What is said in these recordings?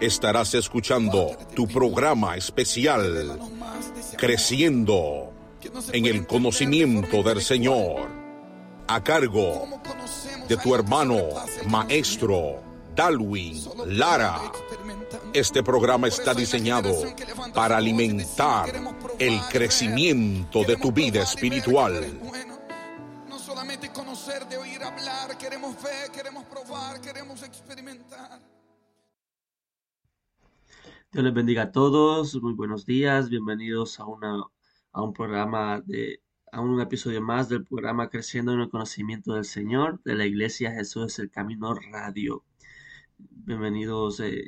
estarás escuchando tu programa especial Creciendo en el conocimiento del Señor, a cargo de tu hermano maestro Dalwin Lara. Este programa está diseñado para alimentar el crecimiento de tu vida espiritual. Conocer, de oír hablar, queremos ver, queremos probar, queremos experimentar. Dios les bendiga a todos, muy buenos días, bienvenidos a, una, a un programa de, a un episodio más del programa Creciendo en el Conocimiento del Señor de la Iglesia Jesús es el Camino Radio. Bienvenidos eh,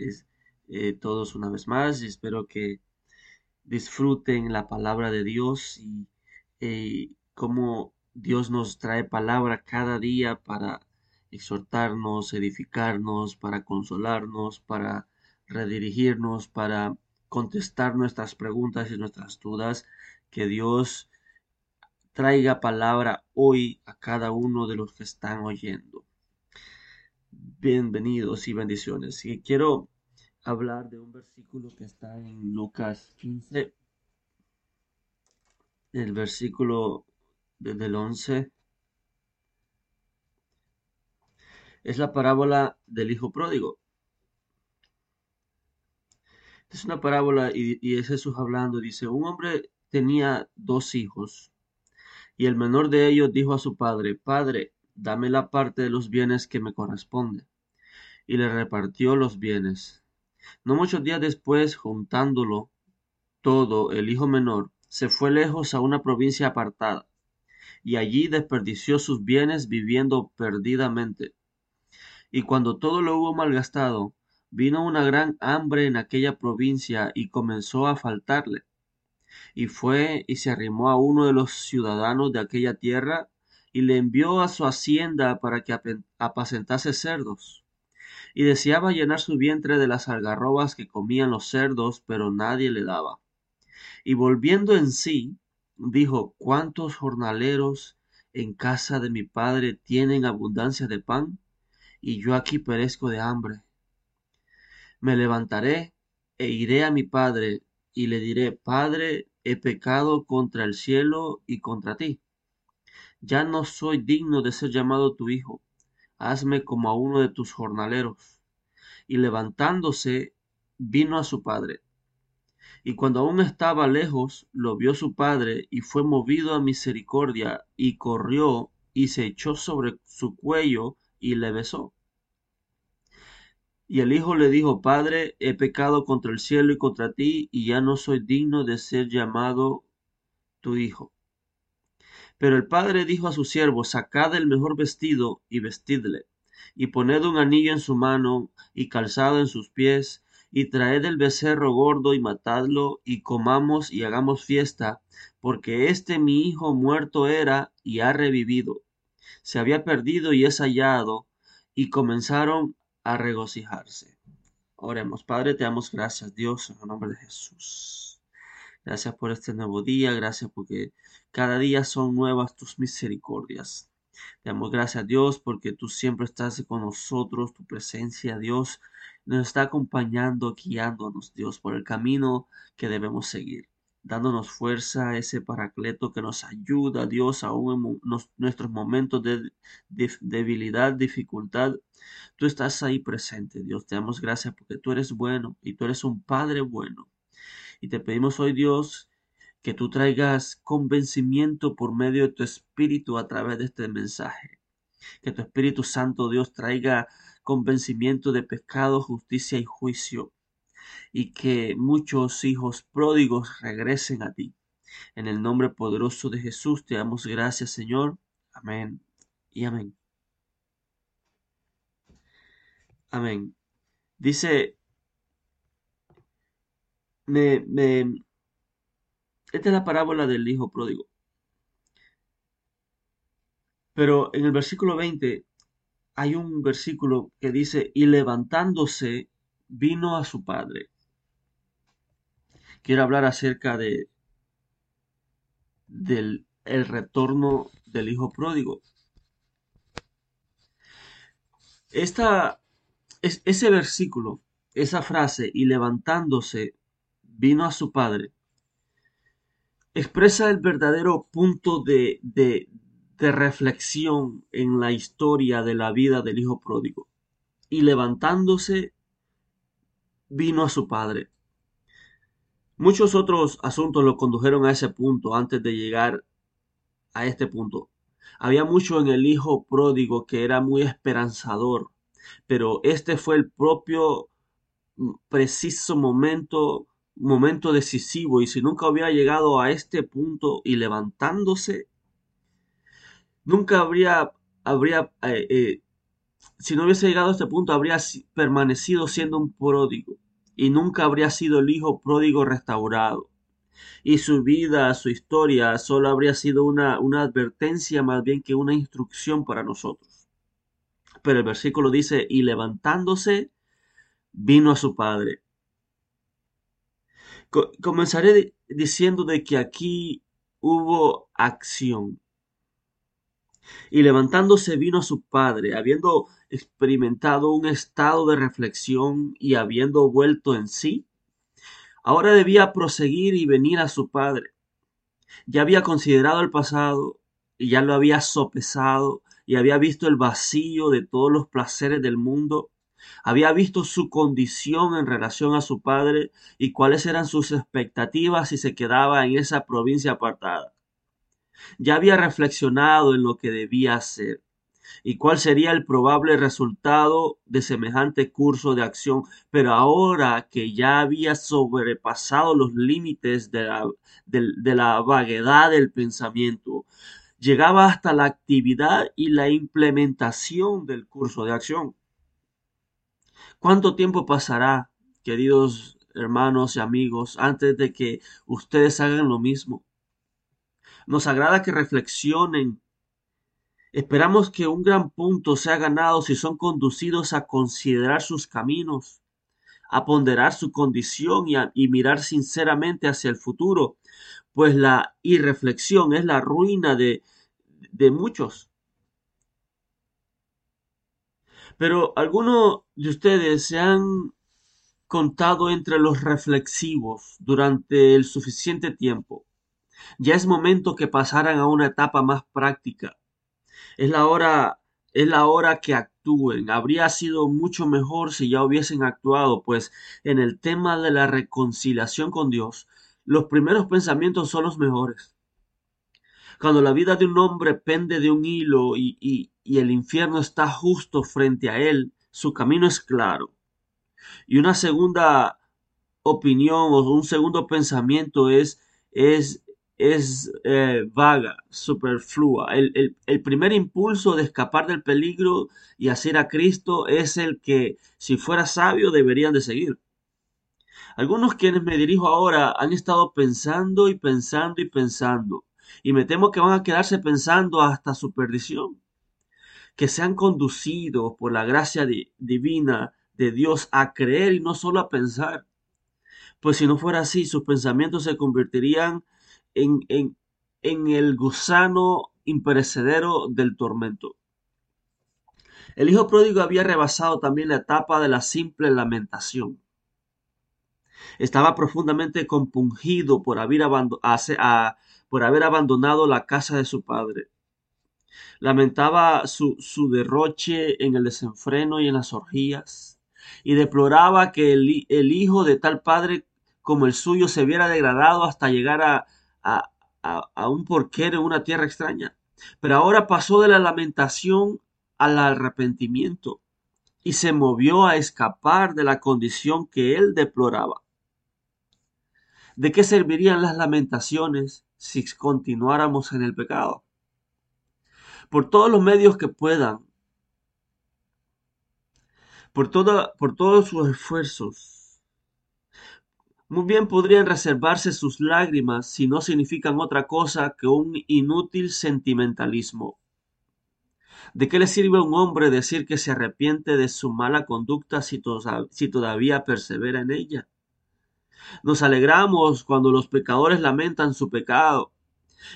eh, todos una vez más y espero que disfruten la palabra de Dios y eh, cómo Dios nos trae palabra cada día para exhortarnos, edificarnos, para consolarnos, para redirigirnos, para contestar nuestras preguntas y nuestras dudas. Que Dios traiga palabra hoy a cada uno de los que están oyendo. Bienvenidos y bendiciones. Y quiero hablar de un versículo que está en Lucas 15, el versículo desde el 11. Es la parábola del hijo pródigo. Es una parábola y, y es Jesús hablando. Dice, un hombre tenía dos hijos y el menor de ellos dijo a su padre, Padre, dame la parte de los bienes que me corresponde. Y le repartió los bienes. No muchos días después, juntándolo todo, el hijo menor se fue lejos a una provincia apartada y allí desperdició sus bienes viviendo perdidamente. Y cuando todo lo hubo malgastado, vino una gran hambre en aquella provincia y comenzó a faltarle. Y fue y se arrimó a uno de los ciudadanos de aquella tierra y le envió a su hacienda para que apacentase cerdos. Y deseaba llenar su vientre de las algarrobas que comían los cerdos, pero nadie le daba. Y volviendo en sí, dijo, ¿cuántos jornaleros en casa de mi padre tienen abundancia de pan? Y yo aquí perezco de hambre. Me levantaré e iré a mi padre y le diré, Padre, he pecado contra el cielo y contra ti. Ya no soy digno de ser llamado tu hijo. Hazme como a uno de tus jornaleros. Y levantándose, vino a su padre. Y cuando aún estaba lejos, lo vio su padre y fue movido a misericordia y corrió y se echó sobre su cuello y le besó. Y el hijo le dijo, Padre, he pecado contra el cielo y contra ti, y ya no soy digno de ser llamado tu hijo. Pero el padre dijo a su siervo, sacad el mejor vestido y vestidle, y poned un anillo en su mano y calzado en sus pies, y traed el becerro gordo y matadlo, y comamos y hagamos fiesta, porque este mi hijo muerto era y ha revivido. Se había perdido y es hallado, y comenzaron a regocijarse. Oremos, Padre, te damos gracias, Dios, en el nombre de Jesús. Gracias por este nuevo día, gracias porque cada día son nuevas tus misericordias. Te damos gracias, Dios, porque tú siempre estás con nosotros, tu presencia, Dios, nos está acompañando, guiándonos, Dios, por el camino que debemos seguir, dándonos fuerza, ese paracleto que nos ayuda, Dios, aún en nuestros momentos de, debilidad, dificultad. Tú estás ahí presente, Dios. Te damos gracias porque tú eres bueno y tú eres un Padre bueno. Y te pedimos hoy, Dios, que tú traigas convencimiento por medio de tu Espíritu a través de este mensaje. Que tu Espíritu Santo, Dios, traiga convencimiento de pecado, justicia y juicio, y que muchos hijos pródigos regresen a ti. En el nombre poderoso de Jesús te damos gracias, Señor. Amén y amén. Amén. Dice, me, esta es la parábola del hijo pródigo. Pero en el versículo 20 hay un versículo que dice, y levantándose vino a su padre. Quiero hablar acerca de del el retorno del hijo pródigo. Esta, es, ese versículo, esa frase, y levantándose vino a su padre, expresa el verdadero punto de, de, de reflexión en la historia de la vida del hijo pródigo. Y levantándose, vino a su padre. Muchos otros asuntos lo condujeron a ese punto antes de llegar a este punto. Había mucho en el hijo pródigo que era muy esperanzador, pero este fue el propio mm, preciso momento, momento decisivo, y si nunca hubiera llegado a este punto y levantándose, nunca habría, habría eh, eh, si no hubiese llegado a este punto, habría permanecido siendo un pródigo y nunca habría sido el hijo pródigo restaurado. Y su vida, su historia, solo habría sido una, una advertencia más bien que una instrucción para nosotros. Pero el versículo dice, y levantándose, vino a su padre. comenzaré diciendo de que aquí hubo acción. Y levantándose vino a su padre, habiendo experimentado un estado de reflexión y habiendo vuelto en sí. Ahora debía proseguir y venir a su padre. Ya había considerado el pasado y ya lo había sopesado y había visto el vacío de todos los placeres del mundo. Había visto su condición en relación a su padre y cuáles eran sus expectativas si se quedaba en esa provincia apartada. Ya había reflexionado en lo que debía hacer y cuál sería el probable resultado de semejante curso de acción, pero ahora que ya había sobrepasado los límites de la, vaguedad del pensamiento, llegaba hasta la actividad y la implementación del curso de acción. ¿Cuánto tiempo pasará, queridos hermanos y amigos, antes de que ustedes hagan lo mismo? Nos agrada que reflexionen. Esperamos que un gran punto sea ganado si son conducidos a considerar sus caminos, a ponderar su condición y, mirar sinceramente hacia el futuro, pues la irreflexión es la ruina de, de muchos. Pero algunos de ustedes se han contado entre los reflexivos durante el suficiente tiempo ya es momento que pasaran a una etapa más práctica. Es la hora, es la hora que actúen. Habría sido mucho mejor si ya hubiesen actuado, pues en el tema de la reconciliación con Dios, los primeros pensamientos son los mejores. Cuando la vida de un hombre pende de un hilo y, y, el infierno está justo frente a él, su camino es claro. Y una segunda opinión o un segundo pensamiento es, es, es eh, vaga, superflua. El, el, primer impulso de escapar del peligro y hacer a Cristo es el que, si fuera sabio, deberían de seguir. Algunos quienes me dirijo ahora han estado pensando y pensando y pensando, y me temo que van a quedarse pensando hasta su perdición, que sean conducidos por la gracia divina de Dios a creer y no solo a pensar. Pues si no fuera así, sus pensamientos se convertirían en, en, el gusano imperecedero del tormento. El hijo pródigo había rebasado también la etapa de la simple lamentación. Estaba profundamente compungido por haber, por haber abandonado la casa de su padre. Lamentaba su, su derroche en el desenfreno y en las orgías, y deploraba que el, el hijo de tal padre como el suyo se viera degradado hasta llegar a, a, a, un porquero en una tierra extraña. Pero ahora pasó de la lamentación al arrepentimiento y se movió a escapar de la condición que él deploraba. ¿De qué servirían las lamentaciones si continuáramos en el pecado? Por todos los medios que puedan, por, toda, por todos sus esfuerzos, muy bien podrían reservarse sus lágrimas si no significan otra cosa que un inútil sentimentalismo. ¿De qué le sirve a un hombre decir que se arrepiente de su mala conducta si, todavía persevera en ella? Nos alegramos cuando los pecadores lamentan su pecado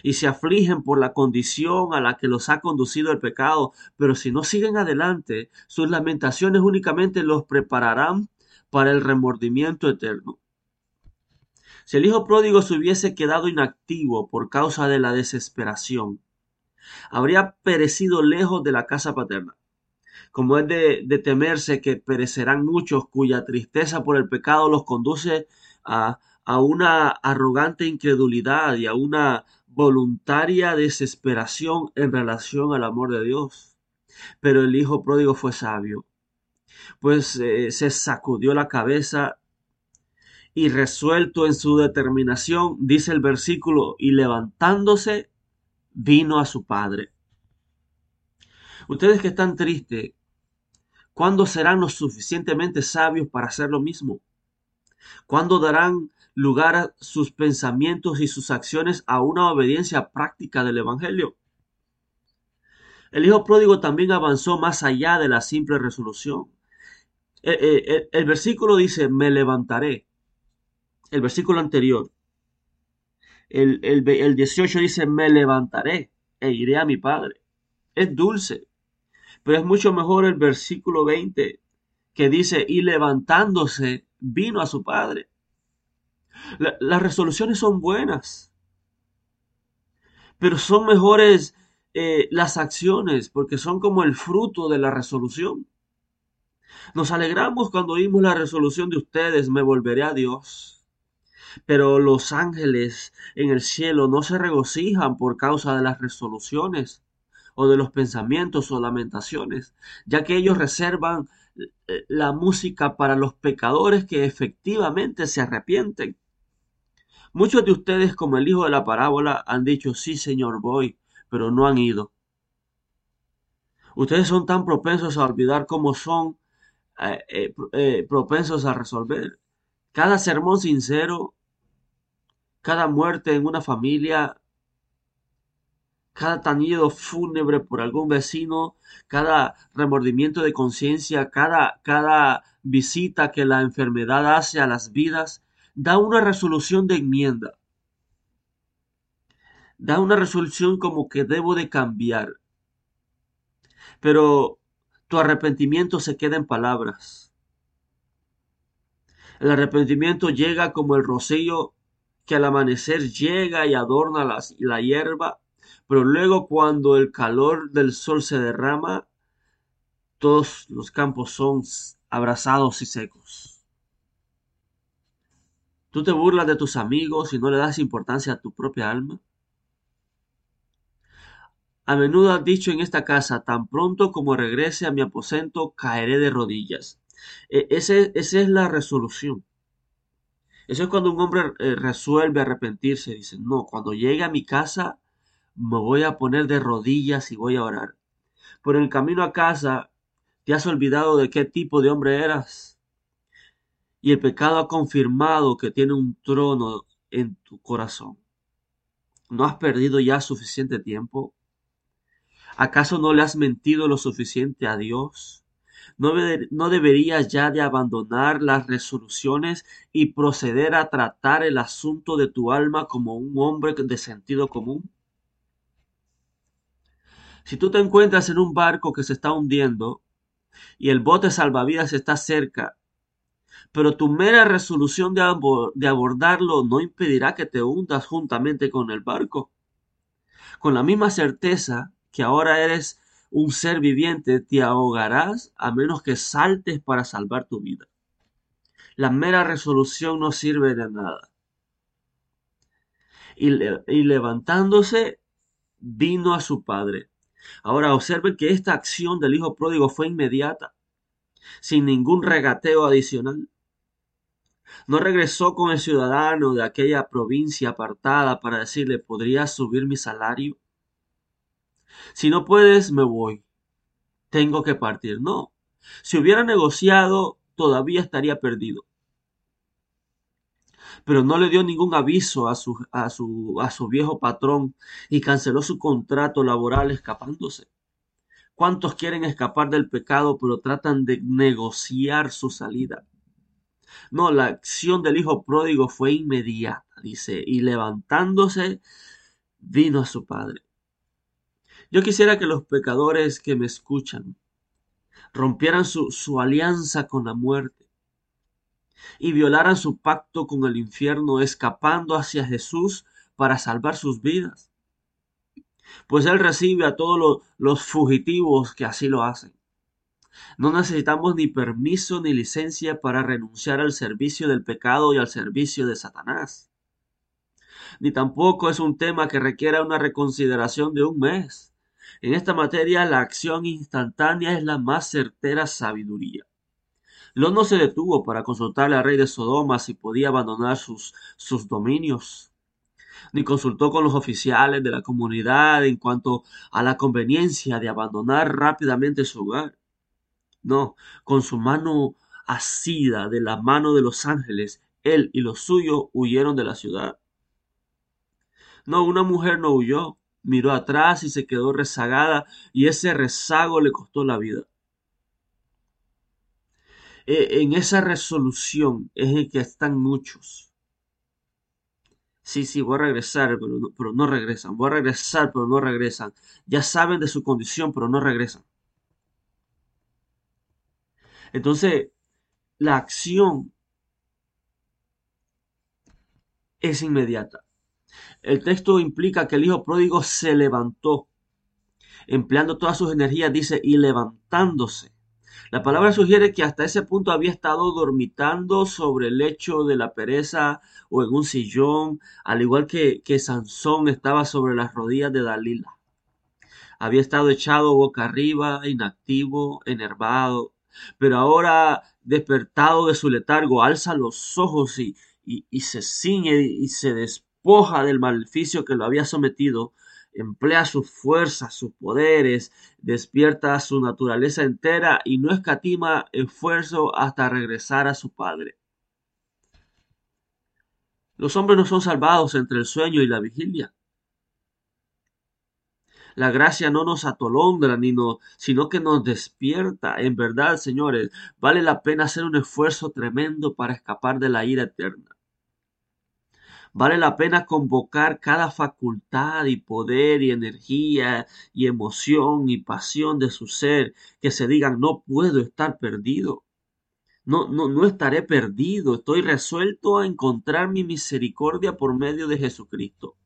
y se afligen por la condición a la que los ha conducido el pecado, pero si no siguen adelante, sus lamentaciones únicamente los prepararán para el remordimiento eterno. Si el hijo pródigo se hubiese quedado inactivo por causa de la desesperación, habría perecido lejos de la casa paterna. Como es de, temerse que perecerán muchos cuya tristeza por el pecado los conduce a, una arrogante incredulidad y a una voluntaria desesperación en relación al amor de Dios. Pero el hijo pródigo fue sabio, pues eh, se sacudió la cabeza y resuelto en su determinación, dice el versículo, y levantándose, vino a su padre. Ustedes que están tristes, ¿cuándo serán los suficientemente sabios para hacer lo mismo? ¿Cuándo darán lugar a sus pensamientos y sus acciones a una obediencia práctica del Evangelio? El hijo pródigo también avanzó más allá de la simple resolución. El, eh, eh, el versículo dice, me levantaré el versículo anterior, el, el, 18 dice, me levantaré e iré a mi padre. Es dulce, pero es mucho mejor el versículo 20 que dice, y levantándose vino a su padre. las resoluciones son buenas, pero son mejores eh, las acciones porque son como el fruto de la resolución. Nos alegramos cuando oímos la resolución de ustedes, me volveré a Dios. Pero los ángeles en el cielo no se regocijan por causa de las resoluciones o de los pensamientos o lamentaciones, ya que ellos reservan eh, la música para los pecadores que efectivamente se arrepienten. Muchos de ustedes, como el hijo de la parábola, han dicho, sí, Señor, voy, pero no han ido. Ustedes son tan propensos a olvidar como son eh, eh, propensos a resolver. Cada sermón sincero cada muerte en una familia, cada tañido fúnebre por algún vecino, cada remordimiento de conciencia, cada, cada visita que la enfermedad hace a las vidas, da una resolución de enmienda. Da una resolución como que debo de cambiar. Pero tu arrepentimiento se queda en palabras. El arrepentimiento llega como el rocío que al amanecer llega y adorna la hierba, pero luego cuando el calor del sol se derrama, todos los campos son abrazados y secos. ¿Tú te burlas de tus amigos y no le das importancia a tu propia alma? A menudo has dicho en esta casa, tan pronto como regrese a mi aposento, caeré de rodillas. E, esa es la resolución. Eso es cuando un hombre eh, resuelve arrepentirse. Dice, no, cuando llegue a mi casa me voy a poner de rodillas y voy a orar. Por el camino a casa te has olvidado de qué tipo de hombre eras. Y el pecado ha confirmado que tiene un trono en tu corazón. ¿No has perdido ya suficiente tiempo? ¿Acaso no le has mentido lo suficiente a Dios? ¿No, ¿No, deberías ya de abandonar las resoluciones y proceder a tratar el asunto de tu alma como un hombre de sentido común? Si tú te encuentras en un barco que se está hundiendo y el bote salvavidas está cerca, pero tu mera resolución de, de abordarlo no impedirá que te hundas juntamente con el barco. Con la misma certeza que ahora eres un ser viviente, te ahogarás a menos que saltes para salvar tu vida. La mera resolución no sirve de nada. Y, levantándose, vino a su padre. Ahora observen que esta acción del hijo pródigo fue inmediata, sin ningún regateo adicional. No regresó con el ciudadano de aquella provincia apartada para decirle, ¿podrías subir mi salario? Si no puedes, me voy. Tengo que partir. No. Si hubiera negociado, todavía estaría perdido. Pero no le dio ningún aviso a su, a su, a su viejo patrón y canceló su contrato laboral escapándose. ¿Cuántos quieren escapar del pecado pero tratan de negociar su salida? No, la acción del hijo pródigo fue inmediata, dice, y levantándose vino a su padre. Yo quisiera que los pecadores que me escuchan rompieran su, su alianza con la muerte y violaran su pacto con el infierno, escapando hacia Jesús para salvar sus vidas. Pues Él recibe a todos los, los fugitivos que así lo hacen. No necesitamos ni permiso ni licencia para renunciar al servicio del pecado y al servicio de Satanás. Ni tampoco es un tema que requiera una reconsideración de un mes. En esta materia la acción instantánea es la más certera sabiduría. Lot no se detuvo para consultarle al rey de Sodoma si podía abandonar sus, sus dominios, ni consultó con los oficiales de la comunidad en cuanto a la conveniencia de abandonar rápidamente su hogar. No, con su mano asida de la mano de los ángeles, él y los suyos huyeron de la ciudad. No, una mujer no huyó, miró atrás y se quedó rezagada y ese rezago le costó la vida. E, en esa resolución es en que están muchos. Sí, sí, voy a regresar, pero no, pero no regresan. Voy a regresar, pero no regresan. Ya saben de su condición, pero no regresan. Entonces, la acción es inmediata. El texto implica que el hijo pródigo se levantó, empleando todas sus energías, dice, y levantándose. La palabra sugiere que hasta ese punto había estado dormitando sobre el lecho de la pereza o en un sillón, al igual que, que Sansón estaba sobre las rodillas de Dalila. Había estado echado boca arriba, inactivo, enervado, pero ahora despertado de su letargo, alza los ojos y, y se ciñe y se despierta del maleficio que lo había sometido, emplea sus fuerzas, sus poderes, despierta su naturaleza entera y no escatima esfuerzo hasta regresar a su Padre. Los hombres no son salvados entre el sueño y la vigilia. La gracia no nos atolondra, ni no, sino que nos despierta. En verdad, señores, vale la pena hacer un esfuerzo tremendo para escapar de la ira eterna. Vale la pena convocar cada facultad y poder y energía y emoción y pasión de su ser que se digan no puedo estar perdido. No, no, no estaré perdido. Estoy resuelto a encontrar mi misericordia por medio de Jesucristo.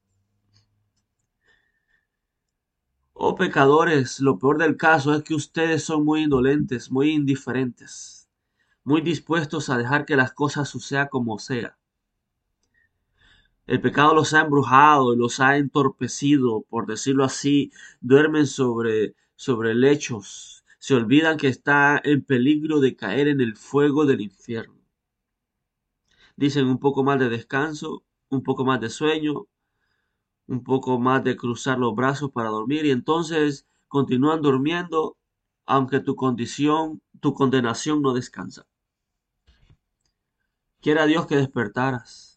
Oh pecadores, lo peor del caso es que ustedes son muy indolentes, muy indiferentes, muy dispuestos a dejar que las cosas sucedan como sea. El pecado los ha embrujado los ha entorpecido, por decirlo así, duermen sobre, sobre lechos Se olvidan que está en peligro de caer en el fuego del infierno. Dicen un poco más de descanso, un poco más de sueño, un poco más de cruzar los brazos para dormir y entonces continúan durmiendo aunque tu condición, tu condenación no descansa. Quiera Dios que despertaras.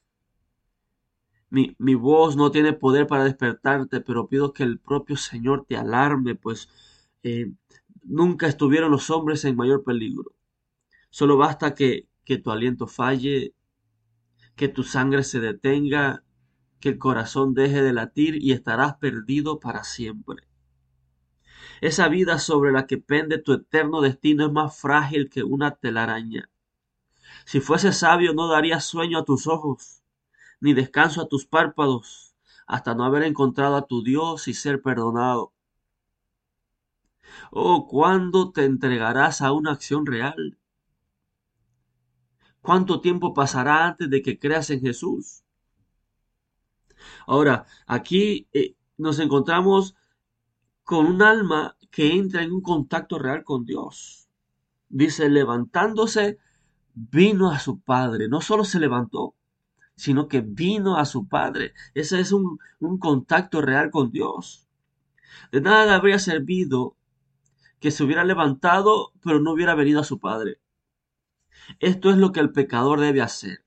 Mi, mi, voz no tiene poder para despertarte, pero pido que el propio Señor te alarme, pues eh, nunca estuvieron los hombres en mayor peligro. Solo basta que, que tu aliento falle, que tu sangre se detenga, que el corazón deje de latir y estarás perdido para siempre. Esa vida sobre la que pende tu eterno destino es más frágil que una telaraña. Si fuese sabio no daría sueño a tus ojos, ni descanso a tus párpados, hasta no haber encontrado a tu Dios y ser perdonado. Oh, ¿cuándo te entregarás a una acción real? ¿Cuánto tiempo pasará antes de que creas en Jesús? Ahora, aquí eh, nos encontramos con un alma que entra en un contacto real con Dios. Dice, levantándose, vino a su Padre. No solo se levantó, sino que vino a su Padre. Ese es un, un contacto real con Dios. De nada le habría servido que se hubiera levantado, pero no hubiera venido a su Padre. Esto es lo que el pecador debe hacer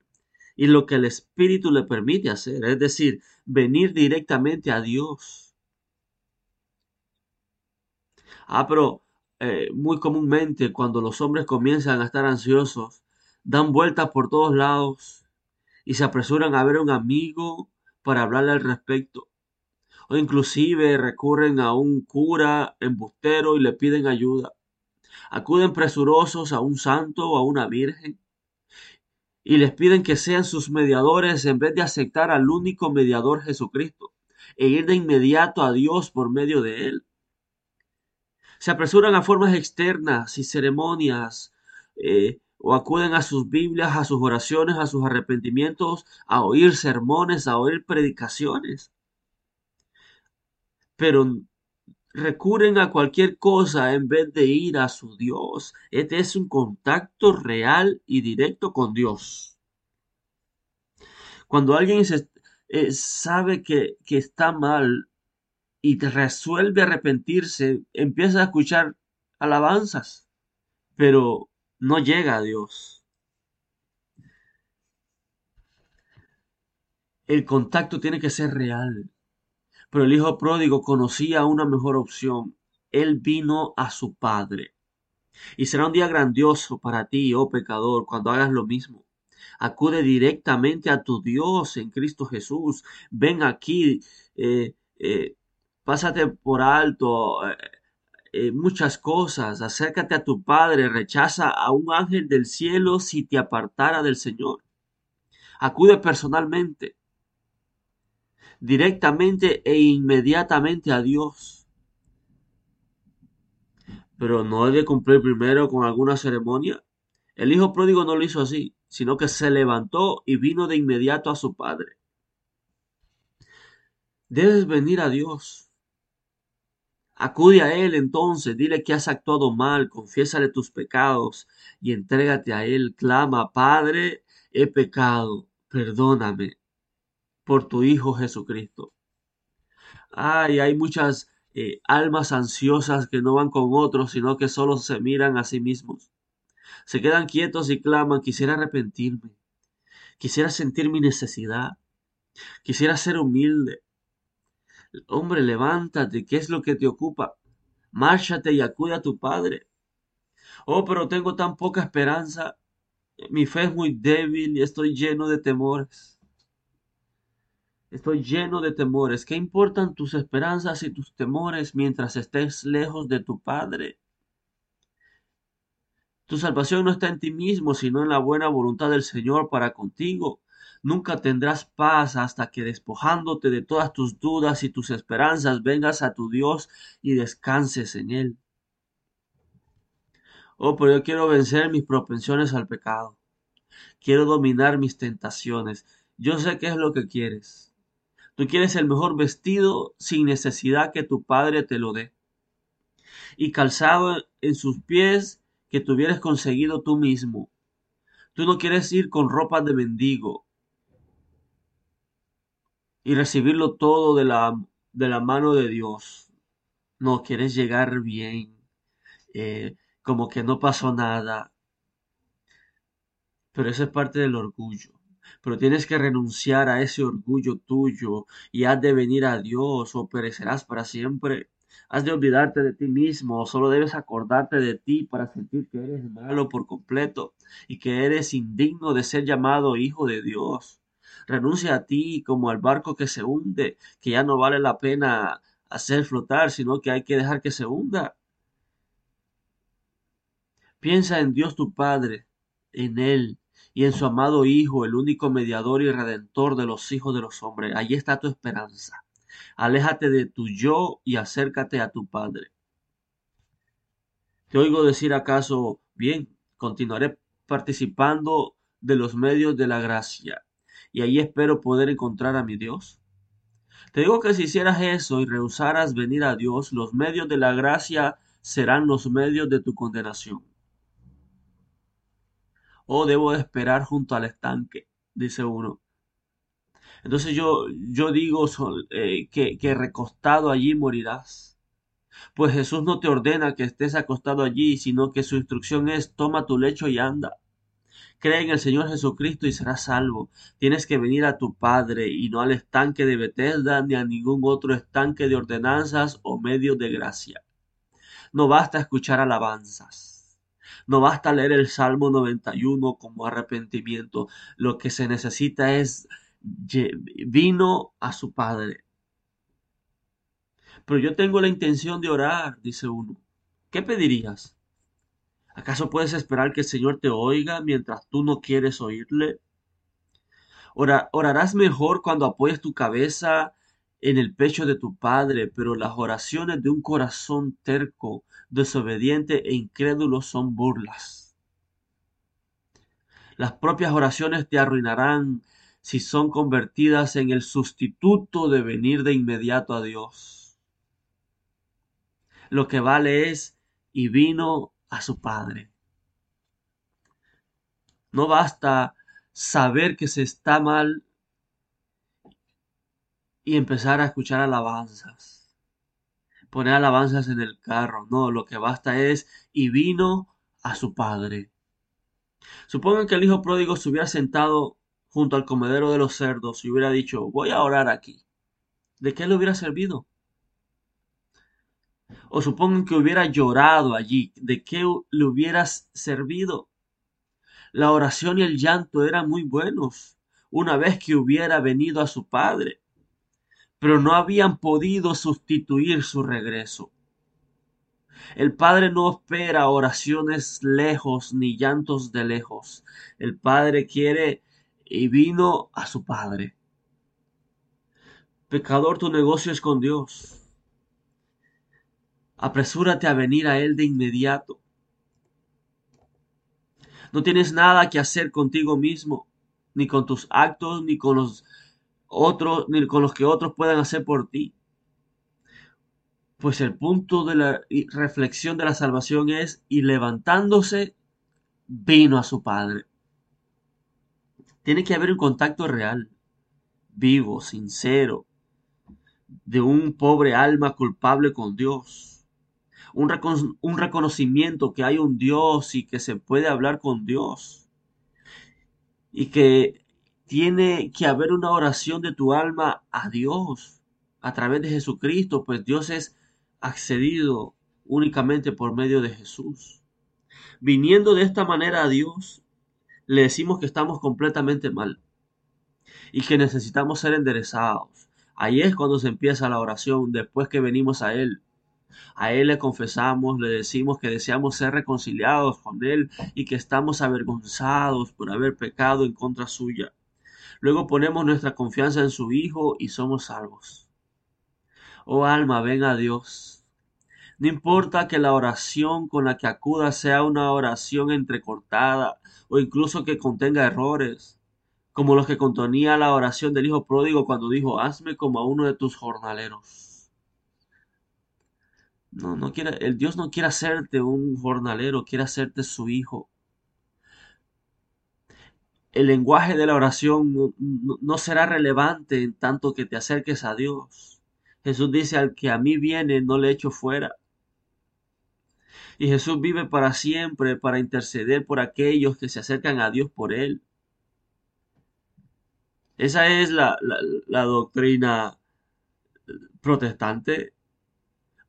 y lo que el Espíritu le permite hacer, es decir, venir directamente a Dios. Ah, pero eh, muy comúnmente cuando los hombres comienzan a estar ansiosos, dan vueltas por todos lados y se apresuran a ver a un amigo para hablarle al respecto. O inclusive recurren a un cura embustero y le piden ayuda. Acuden presurosos a un santo o a una virgen y les piden que sean sus mediadores en vez de aceptar al único mediador Jesucristo e ir de inmediato a Dios por medio de él. Se apresuran a formas externas y ceremonias eh, o acuden a sus Biblias, a sus oraciones, a sus arrepentimientos, a oír sermones, a oír predicaciones. Pero recurren a cualquier cosa en vez de ir a su Dios. Este es un contacto real y directo con Dios. Cuando alguien eh, sabe que, que está mal y resuelve arrepentirse, empieza a escuchar alabanzas, pero no llega a Dios. El contacto tiene que ser real. Pero el hijo pródigo conocía una mejor opción. Él vino a su padre. Y será un día grandioso para ti, oh pecador, cuando hagas lo mismo. Acude directamente a tu Dios en Cristo Jesús. Ven aquí, eh, eh, pásate por alto eh, muchas cosas. Acércate a tu Padre. Rechaza a un ángel del cielo si te apartara del Señor. Acude personalmente directamente e inmediatamente a Dios. Pero no debe cumplir primero con alguna ceremonia. El hijo pródigo no lo hizo así, sino que se levantó y vino de inmediato a su padre. Debes venir a Dios. Acude a Él entonces, dile que has actuado mal, confiésale tus pecados y entrégate a Él. Clama, Padre, he pecado, perdóname por tu Hijo Jesucristo. Ay, hay muchas eh, almas ansiosas que no van con otros, sino que solo se miran a sí mismos. Se quedan quietos y claman, quisiera arrepentirme, quisiera sentir mi necesidad, quisiera ser humilde. Hombre, levántate, ¿qué es lo que te ocupa? Márchate y acude a tu Padre. Oh, pero tengo tan poca esperanza, mi fe es muy débil y estoy lleno de temores. Estoy lleno de temores. ¿Qué importan tus esperanzas y tus temores mientras estés lejos de tu Padre? Tu salvación no está en ti mismo, sino en la buena voluntad del Señor para contigo. Nunca tendrás paz hasta que despojándote de todas tus dudas y tus esperanzas vengas a tu Dios y descanses en Él. Oh, pero yo quiero vencer mis propensiones al pecado. Quiero dominar mis tentaciones. Yo sé qué es lo que quieres. Tú quieres el mejor vestido sin necesidad que tu padre te lo dé. y calzado en sus pies que tuvieras conseguido tú mismo. Tú no quieres ir con ropa de mendigo y recibirlo todo de la, de la mano de Dios. No, quieres llegar bien, eh, como que no pasó nada. Pero eso es parte del orgullo. Pero tienes que renunciar a ese orgullo tuyo y has de venir a Dios o perecerás para siempre. Has de olvidarte de ti mismo, solo debes acordarte de ti para sentir que eres malo por completo y que eres indigno de ser llamado hijo de Dios. Renuncia a ti como al barco que se hunde, que ya no vale la pena hacer flotar, sino que hay que dejar que se hunda. Piensa en Dios tu Padre, en Él y en su amado Hijo, el único mediador y redentor de los hijos de los hombres. Allí está tu esperanza. Aléjate de tu yo y acércate a tu Padre. Te oigo decir acaso, bien, continuaré participando de los medios de la gracia y ahí espero poder encontrar a mi Dios. Te digo que si hicieras eso y rehusaras venir a Dios, los medios de la gracia serán los medios de tu condenación. Oh, debo esperar junto al estanque, dice uno. Entonces yo, yo digo eh, que, que recostado allí morirás. Pues Jesús no te ordena que estés acostado allí, sino que su instrucción es toma tu lecho y anda. Cree en el Señor Jesucristo y serás salvo. Tienes que venir a tu Padre y no al estanque de Bethesda ni a ningún otro estanque de ordenanzas o medios de gracia. No basta escuchar alabanzas. No basta leer el Salmo 91 como arrepentimiento. Lo que se necesita es vino a su Padre. Pero yo tengo la intención de orar, dice uno. ¿Qué pedirías? ¿Acaso puedes esperar que el Señor te oiga mientras tú no quieres oírle? orarás mejor cuando apoyes tu cabeza en el pecho de tu Padre, pero las oraciones de un corazón terco, desobediente e incrédulo son burlas. Las propias oraciones te arruinarán si son convertidas en el sustituto de venir de inmediato a Dios. Lo que vale es y vino a su Padre. No basta saber que se está mal y empezar a escuchar alabanzas. Poner alabanzas en el carro. No, lo que basta es y vino a su padre. Supongan que el hijo pródigo se hubiera sentado junto al comedero de los cerdos y hubiera dicho, voy a orar aquí. ¿De qué le hubiera servido? O supongan que hubiera llorado allí, ¿de qué le hubieras servido? La oración y el llanto eran muy buenos una vez que hubiera venido a su padre, pero no habían podido sustituir su regreso. El Padre no espera oraciones lejos ni llantos de lejos. El Padre quiere y vino a su Padre. Pecador, tu negocio es con Dios. Apresúrate a venir a Él de inmediato. No tienes nada que hacer contigo mismo, ni con tus actos, ni con los otros, ni con los que otros puedan hacer por ti. Pues el punto de la reflexión de la salvación es, y levantándose, vino a su Padre. Tiene que haber un contacto real, vivo, sincero, de un pobre alma culpable con Dios un, reconocimiento que hay un Dios y que se puede hablar con Dios. Y que tiene que haber una oración de tu alma a Dios a través de Jesucristo, pues Dios es accedido únicamente por medio de Jesús. Viniendo de esta manera a Dios, le decimos que estamos completamente mal y que necesitamos ser enderezados. Ahí es cuando se empieza la oración, después que venimos a Él. A Él le confesamos, le decimos que deseamos ser reconciliados con Él y que estamos avergonzados por haber pecado en contra suya. Luego ponemos nuestra confianza en su Hijo y somos salvos. Oh alma, ven a Dios. No importa que la oración con la que acuda sea una oración entrecortada o incluso que contenga errores, como los que contenía la oración del Hijo pródigo cuando dijo, hazme como a uno de tus jornaleros. No, no quiere, el Dios no quiere hacerte un jornalero, quiere hacerte su hijo. El lenguaje de la oración no, no será relevante en tanto que te acerques a Dios. Jesús dice, al que a mí viene, no le echo fuera. Y Jesús vive para siempre para interceder por aquellos que se acercan a Dios por Él. Esa es la, doctrina protestante,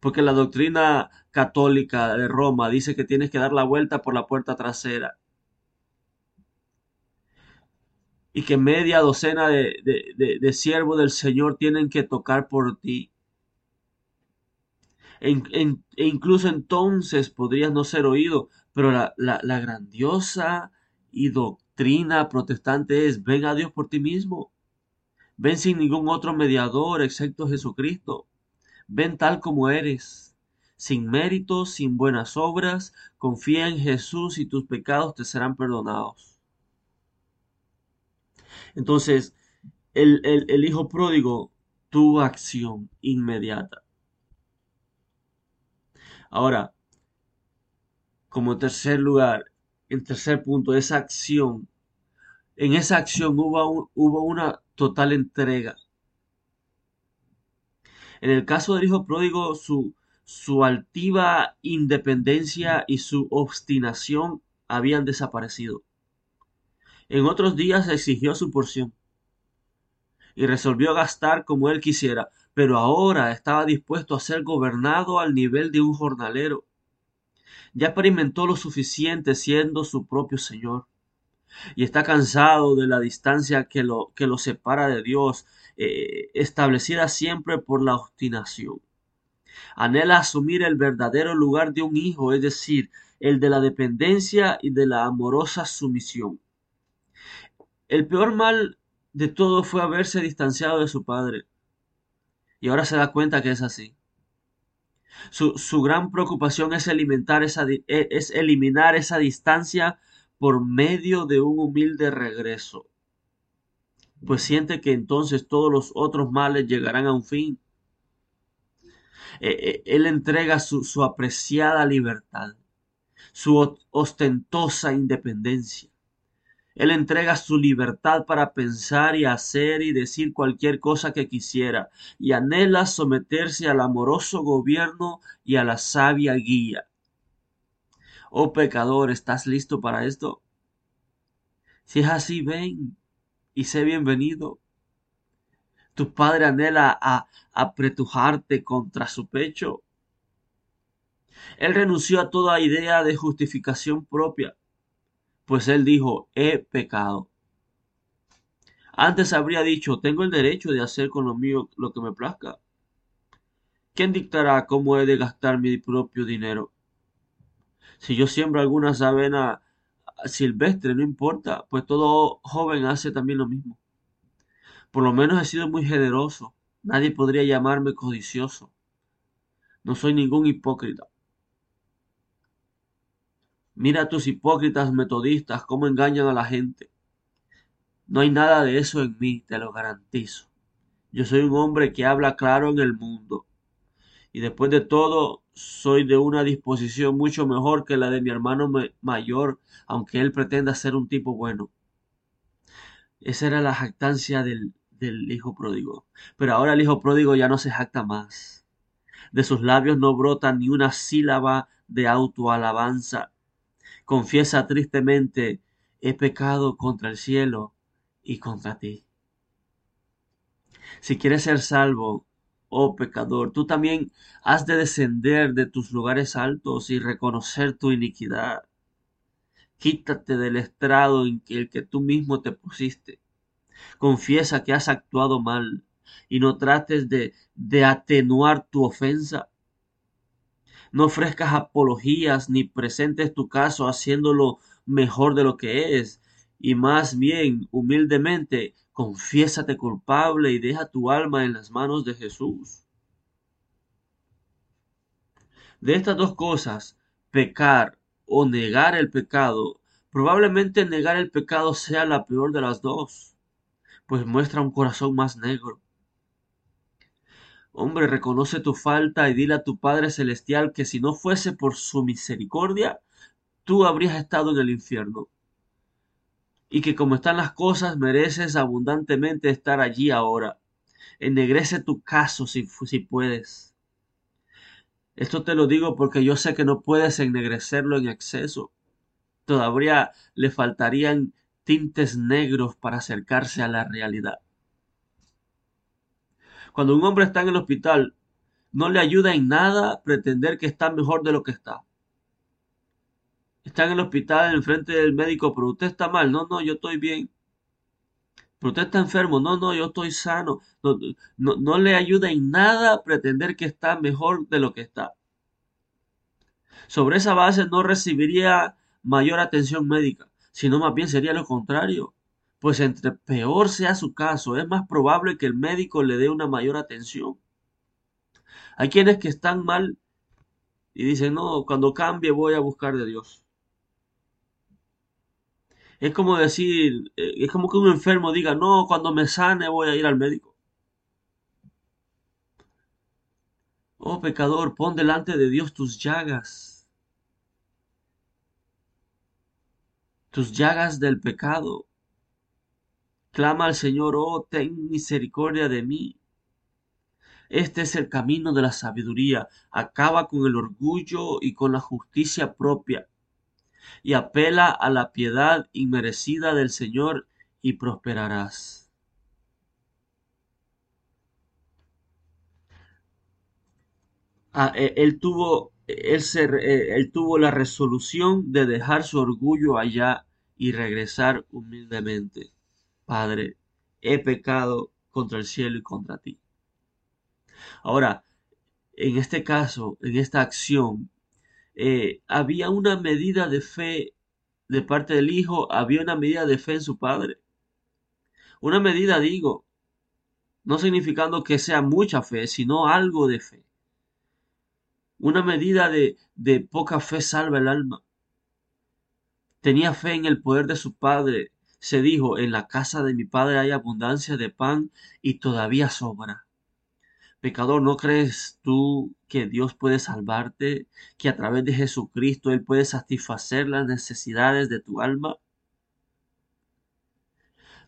porque la doctrina católica de Roma dice que tienes que dar la vuelta por la puerta trasera. Y que media docena de, de siervos del Señor tienen que tocar por ti. E, incluso entonces podrías no ser oído, pero la, la grandiosa y doctrina protestante es, ven a Dios por ti mismo, ven sin ningún otro mediador excepto Jesucristo, ven tal como eres, sin méritos, sin buenas obras, confía en Jesús y tus pecados te serán perdonados. Entonces, el, el hijo pródigo tuvo acción inmediata. Ahora, como tercer lugar, en tercer punto, esa acción. En esa acción hubo, hubo una total entrega. En el caso del hijo pródigo, su, su altiva independencia y su obstinación habían desaparecido. En otros días exigió su porción y resolvió gastar como él quisiera, pero ahora estaba dispuesto a ser gobernado al nivel de un jornalero. Ya experimentó lo suficiente siendo su propio Señor y está cansado de la distancia que lo, que lo separa de Dios, eh, establecida siempre por la obstinación. Anhela asumir el verdadero lugar de un hijo, es decir, el de la dependencia y de la amorosa sumisión. El peor mal de todo fue haberse distanciado de su padre y ahora se da cuenta que es así. Su, gran preocupación e, es eliminar esa distancia por medio de un humilde regreso, pues siente que entonces todos los otros males llegarán a un fin. E, e, él entrega su, su apreciada libertad, su ostentosa independencia, él entrega su libertad para pensar y hacer y decir cualquier cosa que quisiera, y anhela someterse al amoroso gobierno y a la sabia guía. Oh pecador, ¿estás listo para esto? Si es así, ven y sé bienvenido. Tu padre anhela a apretujarte contra su pecho. Él renunció a toda idea de justificación propia pues él dijo, he pecado. Antes habría dicho, tengo el derecho de hacer con lo mío lo que me plazca. ¿Quién dictará cómo he de gastar mi propio dinero? Si yo siembro algunas avena silvestre, no importa, pues todo joven hace también lo mismo. Por lo menos he sido muy generoso. Nadie podría llamarme codicioso. No soy ningún hipócrita. Mira a tus hipócritas metodistas cómo engañan a la gente. No hay nada de eso en mí, te lo garantizo. Yo soy un hombre que habla claro en el mundo. Y después de todo, soy de una disposición mucho mejor que la de mi hermano mayor, aunque él pretenda ser un tipo bueno. Esa era la jactancia del, del hijo pródigo. Pero ahora el hijo pródigo ya no se jacta más. De sus labios no brota ni una sílaba de autoalabanza confiesa tristemente, he pecado contra el cielo y contra ti. Si quieres ser salvo, oh pecador, tú también has de descender de tus lugares altos y reconocer tu iniquidad. Quítate del estrado en el que tú mismo te pusiste. Confiesa que has actuado mal y no trates de, de atenuar tu ofensa no ofrezcas apologías ni presentes tu caso haciéndolo mejor de lo que es, y más bien, humildemente, confiésate culpable y deja tu alma en las manos de Jesús. De estas dos cosas, pecar o negar el pecado, probablemente negar el pecado sea la peor de las dos, pues muestra un corazón más negro Hombre, reconoce tu falta y dile a tu Padre Celestial que si no fuese por su misericordia, tú habrías estado en el infierno. Y que como están las cosas, mereces abundantemente estar allí ahora. Ennegrece tu caso si, si puedes. Esto te lo digo porque yo sé que no puedes ennegrecerlo en exceso. Todavía le faltarían tintes negros para acercarse a la realidad. Cuando un hombre está en el hospital, no le ayuda en nada pretender que está mejor de lo que está. Está en el hospital en frente del médico, pero usted está mal. No, no, yo estoy bien. Pero usted está enfermo. No, no, yo estoy sano. No, no, no le ayuda en nada pretender que está mejor de lo que está. Sobre esa base no recibiría mayor atención médica, sino más bien sería lo contrario. Pues entre peor sea su caso, es más probable que el médico le dé una mayor atención. Hay quienes que están mal y dicen, no, cuando cambie voy a buscar de Dios. Es como decir, eh, es como que un enfermo diga, no, cuando me sane voy a ir al médico. Oh pecador, pon delante de Dios tus llagas, tus llagas del pecado. Clama al Señor, oh, ten misericordia de mí. Este es el camino de la sabiduría. Acaba con el orgullo y con la justicia propia y apela a la piedad inmerecida del Señor y prosperarás. Ah, e, él, tuvo, él, eh, él tuvo la resolución de dejar su orgullo allá y regresar humildemente. Padre, he pecado contra el cielo y contra ti. Ahora, en este caso, en esta acción, eh, había una medida de fe de parte del hijo, había una medida de fe en su padre. Una medida, digo, no significando que sea mucha fe, sino algo de fe. Una medida de, de poca fe salva el alma. Tenía fe en el poder de su padre. Se dijo, en la casa de mi padre hay abundancia de pan y todavía sobra. Pecador, ¿no crees tú que Dios puede salvarte, que a través de Jesucristo Él puede satisfacer las necesidades de tu alma?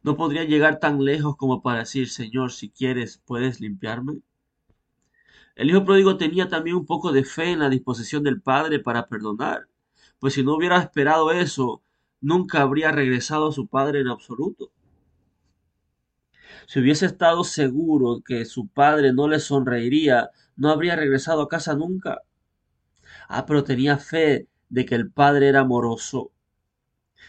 ¿No podría llegar tan lejos como para decir, Señor, si quieres, puedes limpiarme? El hijo pródigo tenía también un poco de fe en la disposición del Padre para perdonar, pues si no hubiera esperado eso, nunca habría regresado a su Padre en absoluto. Si hubiese estado seguro que su padre no le sonreiría, no habría regresado a casa nunca. Ah, pero tenía fe de que el padre era amoroso,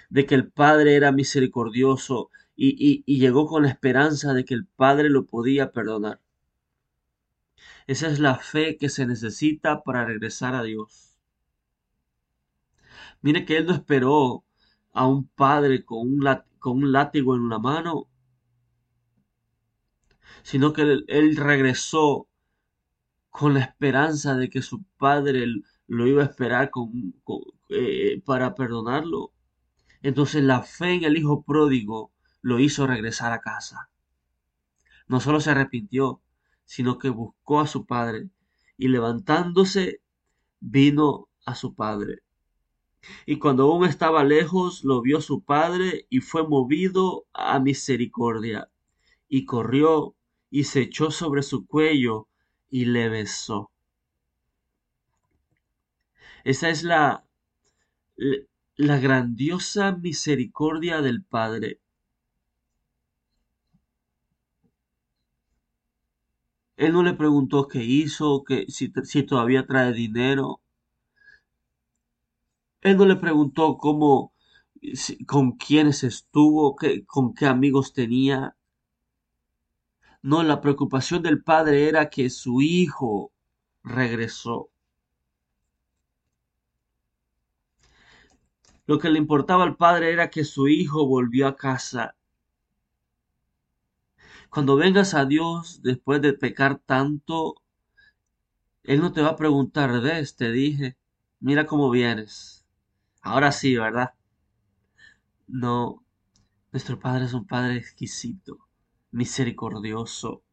de que el padre era misericordioso y, y llegó con la esperanza de que el padre lo podía perdonar. Esa es la fe que se necesita para regresar a Dios. Mire que él no esperó a un padre con un, con un látigo en la mano sino que él, regresó con la esperanza de que su padre lo iba a esperar con, eh, para perdonarlo. Entonces la fe en el hijo pródigo lo hizo regresar a casa. No solo se arrepintió, sino que buscó a su padre y levantándose vino a su padre. Y cuando aún estaba lejos, lo vio su padre y fue movido a misericordia y corrió y se echó sobre su cuello y le besó. Esa es la, la grandiosa misericordia del Padre. Él no le preguntó qué hizo, si, si todavía trae dinero. Él no le preguntó cómo, con quiénes estuvo, qué, con qué amigos tenía. No, la preocupación del padre era que su hijo regresó. Lo que le importaba al padre era que su hijo volvió a casa. Cuando vengas a Dios después de pecar tanto, Él no te va a preguntar, ves, te dije, mira cómo vienes. Ahora sí, ¿verdad? No, nuestro Padre es un Padre exquisito misericordioso.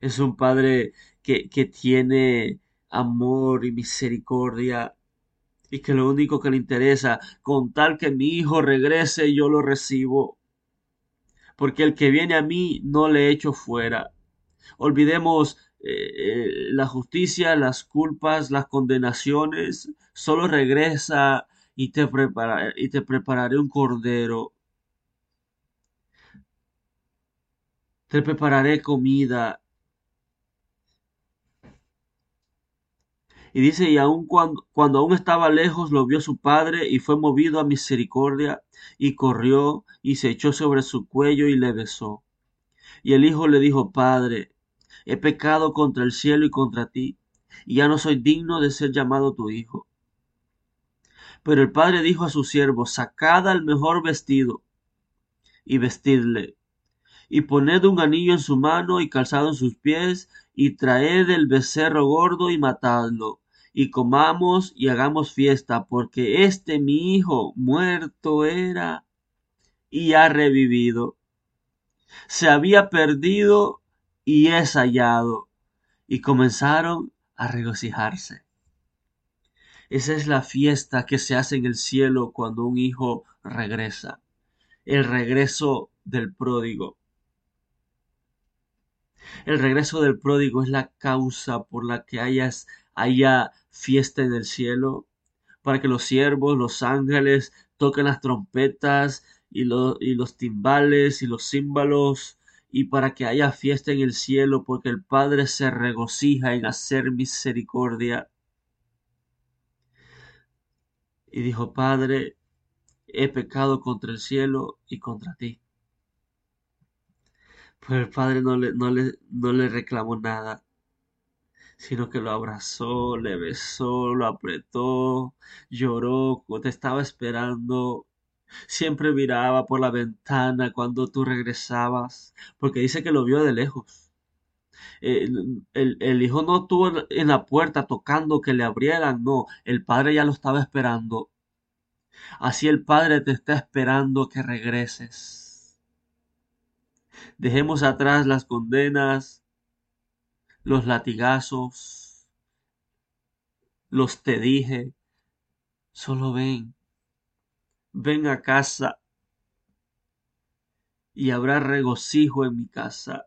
Es un Padre que, que tiene amor y misericordia y que lo único que le interesa, con tal que mi hijo regrese, yo lo recibo. Porque el que viene a mí no le echo fuera. Olvidemos eh, eh, la justicia, las culpas, las condenaciones. Solo regresa y te, y te prepararé un cordero. Te prepararé comida Y dice, y aun cuando, cuando aún estaba lejos, lo vio su padre y fue movido a misericordia y corrió y se echó sobre su cuello y le besó. Y el hijo le dijo, Padre, he pecado contra el cielo y contra ti, y ya no soy digno de ser llamado tu hijo. Pero el padre dijo a su siervo, sacad al mejor vestido y vestidle, y poned un anillo en su mano y calzado en sus pies, y traed el becerro gordo y matadlo, y comamos y hagamos fiesta, porque este mi hijo muerto era y ha revivido. Se había perdido y es hallado. Y comenzaron a regocijarse. Esa es la fiesta que se hace en el cielo cuando un hijo regresa. El regreso del pródigo. El regreso del pródigo es la causa por la que hayas, haya fiesta en el cielo, para que los siervos, los ángeles, toquen las trompetas y, y los timbales y los címbalos, y para que haya fiesta en el cielo, porque el Padre se regocija en hacer misericordia. Y dijo, Padre, he pecado contra el cielo y contra ti. Pero el padre no le, no le, no le reclamó nada sino que lo abrazó, le besó, lo apretó, lloró, te estaba esperando. Siempre miraba por la ventana cuando tú regresabas, porque dice que lo vio de lejos. El, el, hijo no estuvo en la puerta tocando que le abrieran, no, el padre ya lo estaba esperando. Así el padre te está esperando que regreses. Dejemos atrás las condenas, los latigazos, los te dije, solo ven, ven a casa y habrá regocijo en mi casa.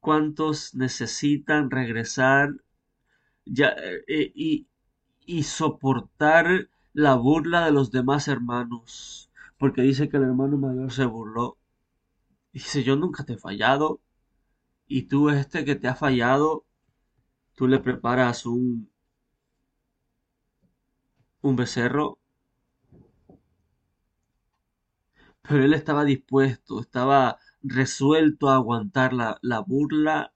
¿Cuántos necesitan regresar ya, eh, y, y soportar la burla de los demás hermanos? Porque dice que el hermano mayor se burló. Dice, yo nunca te he fallado y tú este que te ha fallado, tú le preparas un, un becerro. Pero él estaba dispuesto, estaba resuelto a aguantar la, la burla,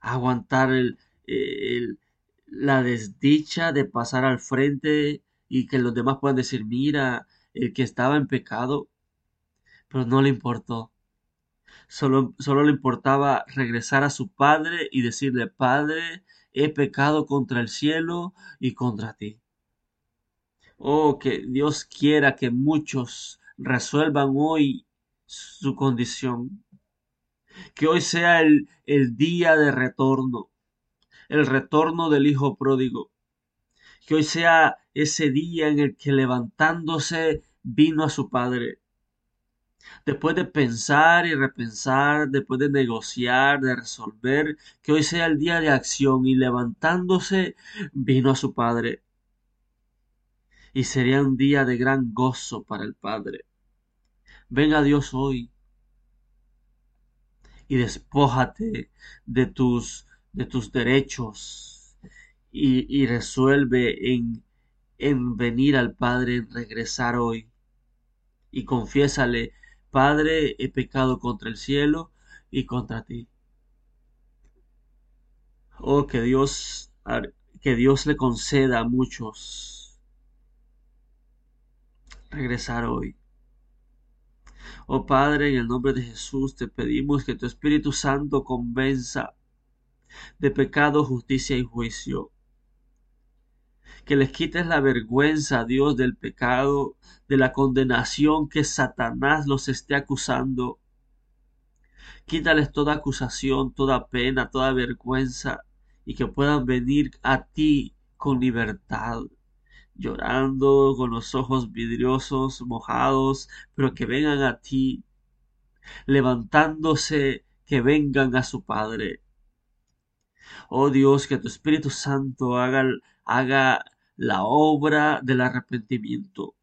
aguantar el, el, la desdicha de pasar al frente y que los demás puedan decir, mira, el que estaba en pecado, pero no le importó. Solo, solo le importaba regresar a su padre y decirle, Padre, he pecado contra el cielo y contra ti. Oh, que Dios quiera que muchos resuelvan hoy su condición. Que hoy sea el, el día de retorno, el retorno del Hijo pródigo. Que hoy sea ese día en el que levantándose vino a su Padre después de pensar y repensar, después de negociar, de resolver, que hoy sea el día de acción y levantándose vino a su Padre. Y sería un día de gran gozo para el Padre. Venga Dios hoy y despójate de tus, de tus derechos y, y resuelve en, en venir al Padre, en regresar hoy y confiésale Padre, he pecado contra el cielo y contra ti. Oh, que Dios, que Dios le conceda a muchos regresar hoy. Oh Padre, en el nombre de Jesús te pedimos que tu Espíritu Santo convenza de pecado, justicia y juicio que les quites la vergüenza, Dios, del pecado, de la condenación que Satanás los esté acusando. Quítales toda acusación, toda pena, toda vergüenza y que puedan venir a ti con libertad, llorando con los ojos vidriosos, mojados, pero que vengan a ti, levantándose, que vengan a su Padre. Oh Dios, que tu Espíritu Santo haga, haga la obra del arrepentimiento,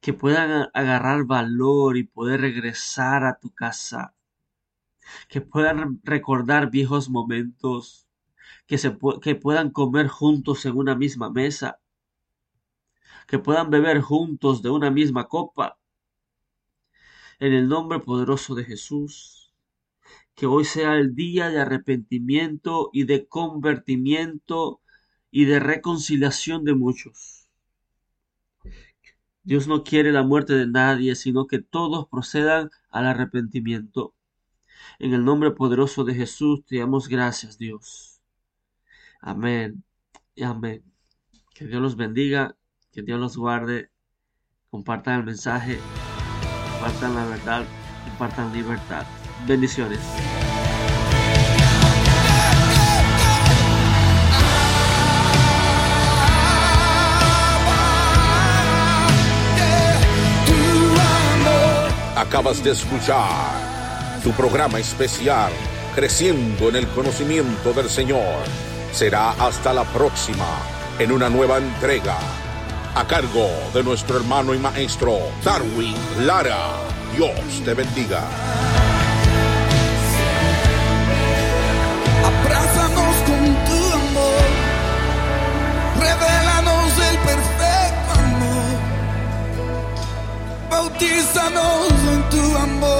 que puedan agarrar valor y poder regresar a tu casa, que puedan recordar viejos momentos, que, se, que puedan comer juntos en una misma mesa, que puedan beber juntos de una misma copa. En el nombre poderoso de Jesús, que hoy sea el día de arrepentimiento y de convertimiento y de reconciliación de muchos. Dios no quiere la muerte de nadie, sino que todos procedan al arrepentimiento. En el nombre poderoso de Jesús te damos gracias, Dios. Amén y amén. Que Dios los bendiga, que Dios los guarde. Compartan el mensaje, compartan la verdad, compartan libertad. Bendiciones. Acabas de escuchar tu programa especial Creciendo en el conocimiento del Señor. Será hasta la próxima en una nueva entrega a cargo de nuestro hermano y maestro Darwin Lara. Dios te bendiga. Abrázanos con tu amor, bautízanos en tu amor. tu amor.